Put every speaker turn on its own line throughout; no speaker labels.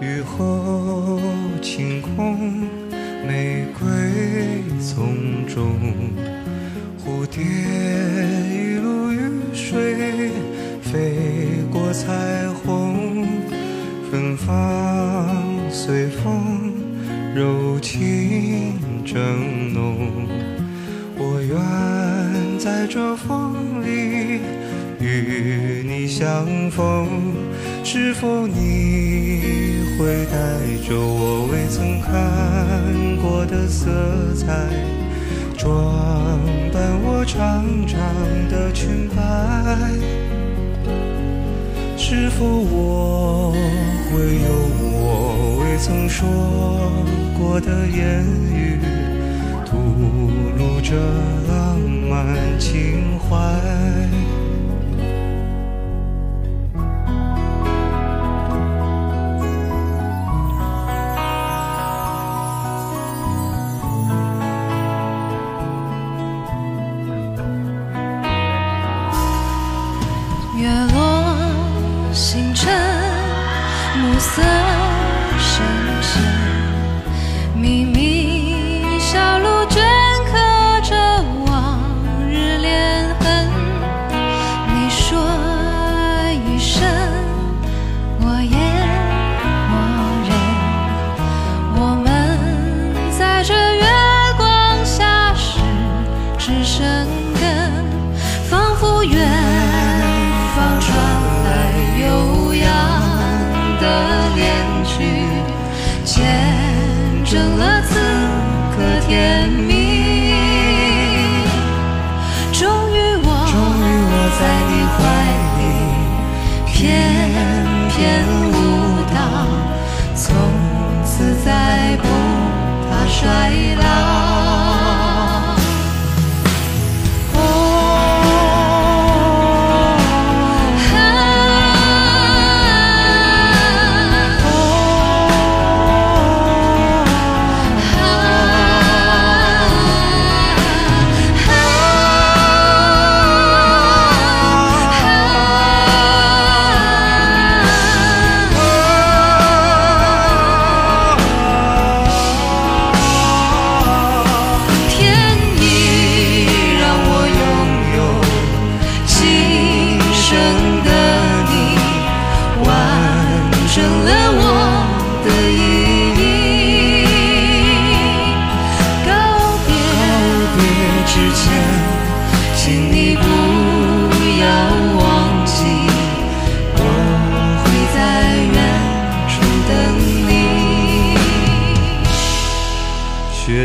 雨后晴空，玫瑰丛中，蝴蝶一路雨水飞过彩虹，芬芳随风，柔情正浓。我愿在这风里与你相逢，是否你会带着我未曾看过的色彩，装扮我长长的裙摆？是否我会有我未曾说过的言语？吐露着浪漫情怀。
暮色深深，秘密小路镌刻着往日恋痕。你说一声，我言我认，我们在这月光下十指生根，仿佛远的恋曲，见证了此刻甜蜜。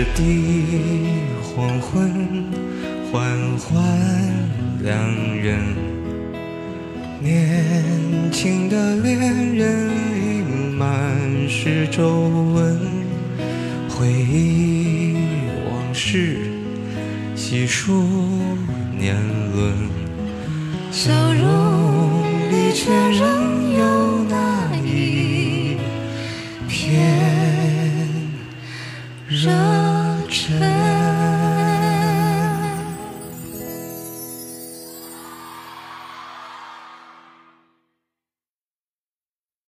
雪地黄昏，缓缓两人，年轻的恋人已满是皱纹，回忆往事，细数年轮，
笑容
里却仍有那一